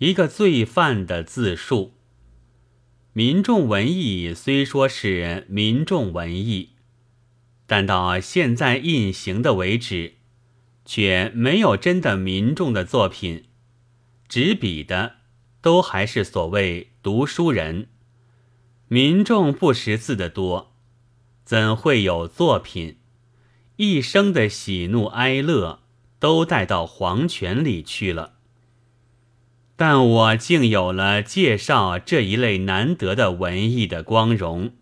一个罪犯的自述。民众文艺虽说是民众文艺，但到现在印行的为止，却没有真的民众的作品。执笔的都还是所谓读书人，民众不识字的多，怎会有作品？一生的喜怒哀乐都带到黄泉里去了。但我竟有了介绍这一类难得的文艺的光荣。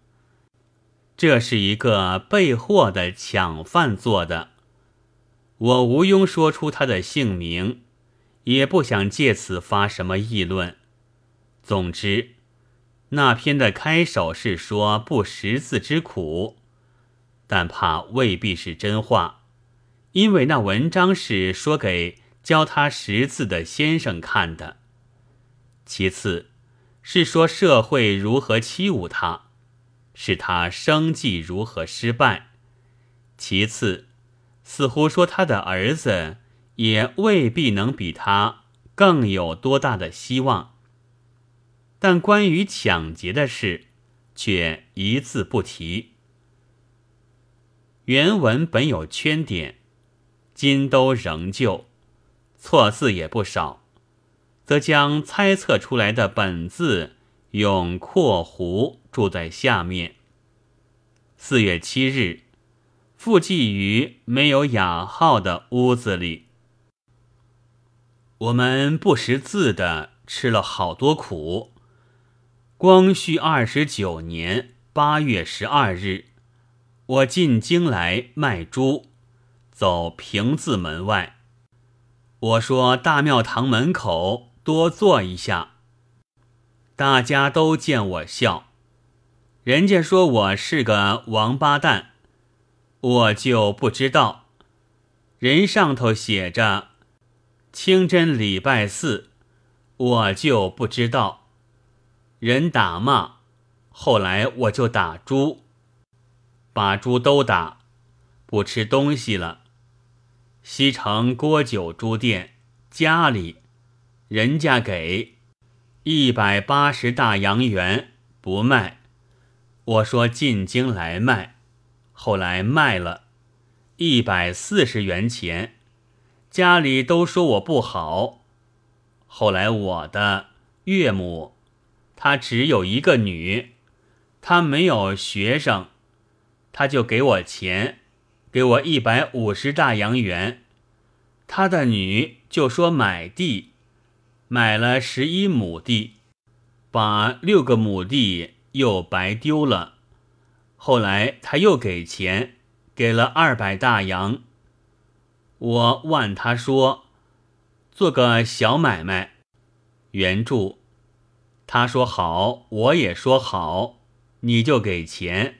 这是一个被货的抢犯做的，我无庸说出他的姓名，也不想借此发什么议论。总之，那篇的开首是说不识字之苦，但怕未必是真话，因为那文章是说给教他识字的先生看的。其次，是说社会如何欺侮他，使他生计如何失败。其次，似乎说他的儿子也未必能比他更有多大的希望。但关于抢劫的事，却一字不提。原文本有圈点，今都仍旧，错字也不少。则将猜测出来的本字用括弧注在下面。四月七日，附寄于没有雅号的屋子里。我们不识字的吃了好多苦。光绪二十九年八月十二日，我进京来卖猪，走平字门外，我说大庙堂门口。多坐一下，大家都见我笑，人家说我是个王八蛋，我就不知道。人上头写着清真礼拜四，我就不知道。人打骂，后来我就打猪，把猪都打，不吃东西了。西城郭九猪店家里。人家给一百八十大洋元不卖，我说进京来卖，后来卖了，一百四十元钱，家里都说我不好。后来我的岳母，她只有一个女，她没有学生，她就给我钱，给我一百五十大洋元。她的女就说买地。买了十一亩地，把六个亩地又白丢了。后来他又给钱，给了二百大洋。我问他说：“做个小买卖，原著。”他说好，我也说好，你就给钱。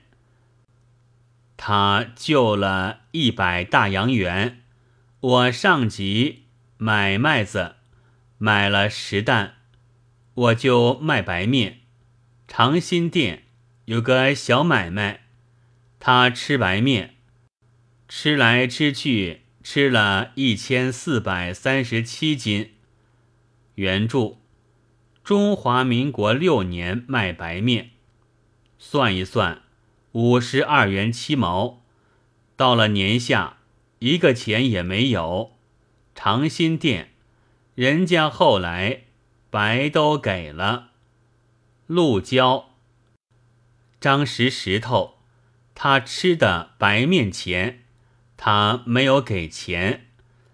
他救了一百大洋元，我上级买麦子。买了十担，我就卖白面。长辛店有个小买卖，他吃白面，吃来吃去吃了一千四百三十七斤。原著：中华民国六年卖白面，算一算，五十二元七毛。到了年下，一个钱也没有。长辛店。人家后来白都给了，鹿胶、张石石头，他吃的白面钱，他没有给钱，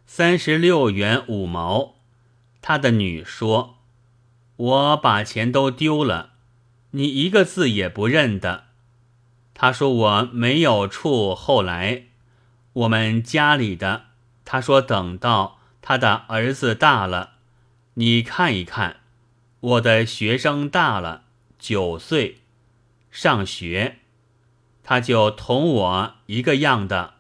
三十六元五毛。他的女说：“我把钱都丢了，你一个字也不认得。”他说：“我没有处。”后来我们家里的，他说等到。他的儿子大了，你看一看，我的学生大了，九岁，上学，他就同我一个样的。